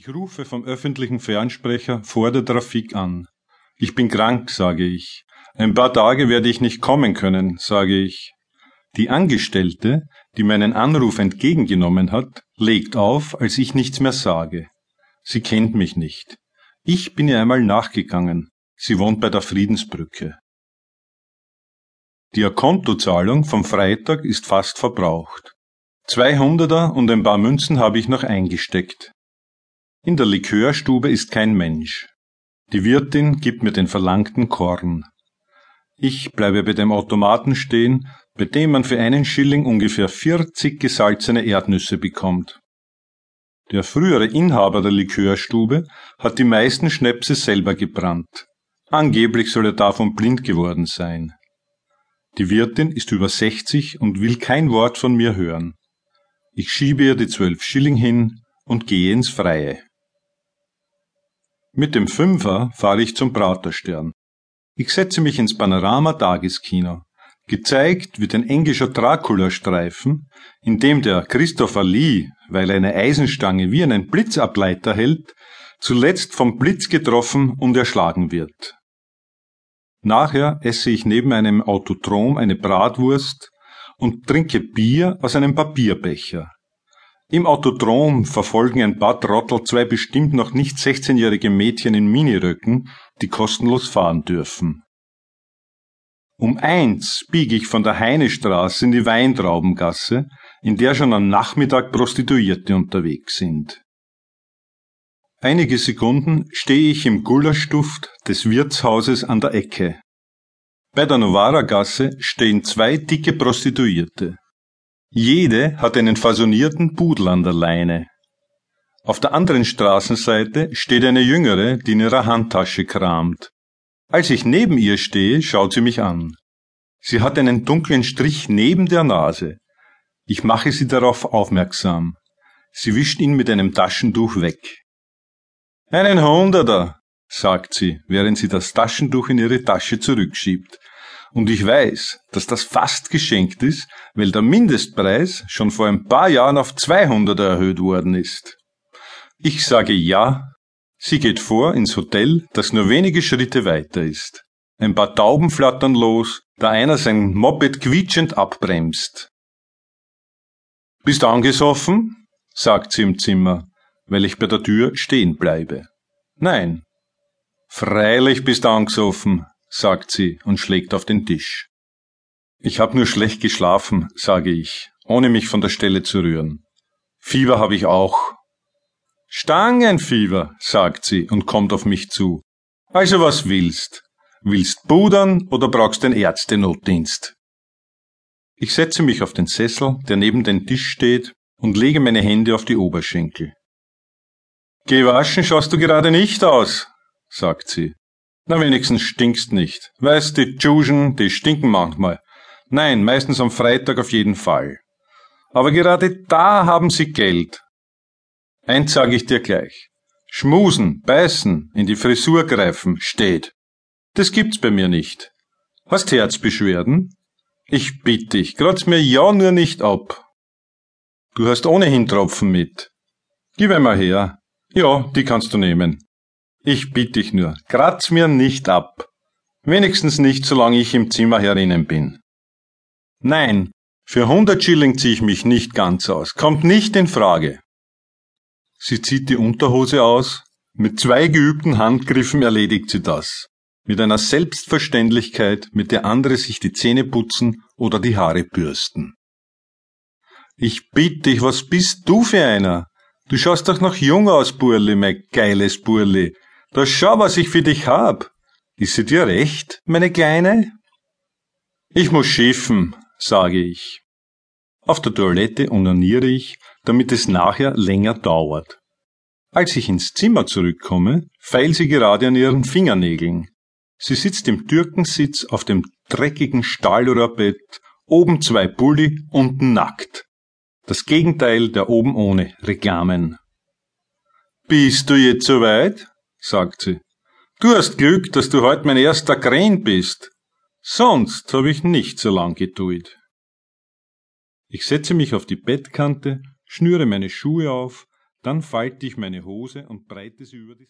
Ich rufe vom öffentlichen Fernsprecher vor der Trafik an. Ich bin krank, sage ich. Ein paar Tage werde ich nicht kommen können, sage ich. Die Angestellte, die meinen Anruf entgegengenommen hat, legt auf, als ich nichts mehr sage. Sie kennt mich nicht. Ich bin ihr einmal nachgegangen. Sie wohnt bei der Friedensbrücke. Die Akontozahlung vom Freitag ist fast verbraucht. Zwei Hunderter und ein paar Münzen habe ich noch eingesteckt. In der Likörstube ist kein Mensch. Die Wirtin gibt mir den verlangten Korn. Ich bleibe bei dem Automaten stehen, bei dem man für einen Schilling ungefähr 40 gesalzene Erdnüsse bekommt. Der frühere Inhaber der Likörstube hat die meisten Schnäpse selber gebrannt. Angeblich soll er davon blind geworden sein. Die Wirtin ist über 60 und will kein Wort von mir hören. Ich schiebe ihr die zwölf Schilling hin und gehe ins Freie. Mit dem Fünfer fahre ich zum Praterstern. Ich setze mich ins Panorama Tageskino. Gezeigt wird ein englischer Dracula-Streifen, in dem der Christopher Lee, weil er eine Eisenstange wie einen Blitzableiter hält, zuletzt vom Blitz getroffen und erschlagen wird. Nachher esse ich neben einem Autotrom eine Bratwurst und trinke Bier aus einem Papierbecher. Im Autodrom verfolgen ein paar Trottel zwei bestimmt noch nicht 16-jährige Mädchen in Miniröcken, die kostenlos fahren dürfen. Um eins biege ich von der Heinestraße in die Weintraubengasse, in der schon am Nachmittag Prostituierte unterwegs sind. Einige Sekunden stehe ich im Gulaschduft des Wirtshauses an der Ecke. Bei der Novara-Gasse stehen zwei dicke Prostituierte. Jede hat einen fasonierten Pudel an der Leine. Auf der anderen Straßenseite steht eine Jüngere, die in ihrer Handtasche kramt. Als ich neben ihr stehe, schaut sie mich an. Sie hat einen dunklen Strich neben der Nase. Ich mache sie darauf aufmerksam. Sie wischt ihn mit einem Taschentuch weg. Einen Hunderter, sagt sie, während sie das Taschentuch in ihre Tasche zurückschiebt. Und ich weiß, dass das fast geschenkt ist, weil der Mindestpreis schon vor ein paar Jahren auf 200 erhöht worden ist. Ich sage ja. Sie geht vor ins Hotel, das nur wenige Schritte weiter ist. Ein paar Tauben flattern los, da einer sein Moped quietschend abbremst. Bist angesoffen? sagt sie im Zimmer, weil ich bei der Tür stehen bleibe. Nein. Freilich bist angesoffen, sagt sie und schlägt auf den Tisch. Ich hab nur schlecht geschlafen, sage ich, ohne mich von der Stelle zu rühren. Fieber habe ich auch. Stangenfieber, sagt sie und kommt auf mich zu. Also was willst? Willst pudern oder brauchst den Ärztenotdienst? Ich setze mich auf den Sessel, der neben den Tisch steht, und lege meine Hände auf die Oberschenkel. Gewaschen schaust du gerade nicht aus, sagt sie na, wenigstens stinkst nicht. Weißt, die Tschuschen, die stinken manchmal. Nein, meistens am Freitag auf jeden Fall. Aber gerade da haben sie Geld. Eins sage ich dir gleich. Schmusen, beißen, in die Frisur greifen, steht. Das gibt's bei mir nicht. Hast Herzbeschwerden? Ich bitte dich, kratz mir ja nur nicht ab. Du hast ohnehin Tropfen mit. Gib einmal her. Ja, die kannst du nehmen. Ich bitte dich nur, kratz mir nicht ab. Wenigstens nicht, solange ich im Zimmer herinnen bin. Nein, für hundert Schilling ziehe ich mich nicht ganz aus. Kommt nicht in Frage. Sie zieht die Unterhose aus. Mit zwei geübten Handgriffen erledigt sie das. Mit einer Selbstverständlichkeit, mit der andere sich die Zähne putzen oder die Haare bürsten. Ich bitte dich, was bist du für einer? Du schaust doch noch jung aus, Burli, mein geiles Burli. Da schau, was ich für dich hab. Ist sie dir recht, meine Kleine? Ich muss schiffen, sage ich. Auf der Toilette onaniere ich, damit es nachher länger dauert. Als ich ins Zimmer zurückkomme, feilt sie gerade an ihren Fingernägeln. Sie sitzt im Türkensitz auf dem dreckigen Stahlrohrbett, oben zwei Pulli, unten nackt. Das Gegenteil der oben ohne Reklamen. Bist du jetzt soweit? Sagt sie. Du hast Glück, dass du heute mein erster Krähen bist. Sonst habe ich nicht so lang Geduld. Ich setze mich auf die Bettkante, schnüre meine Schuhe auf, Dann falte ich meine Hose und breite sie über die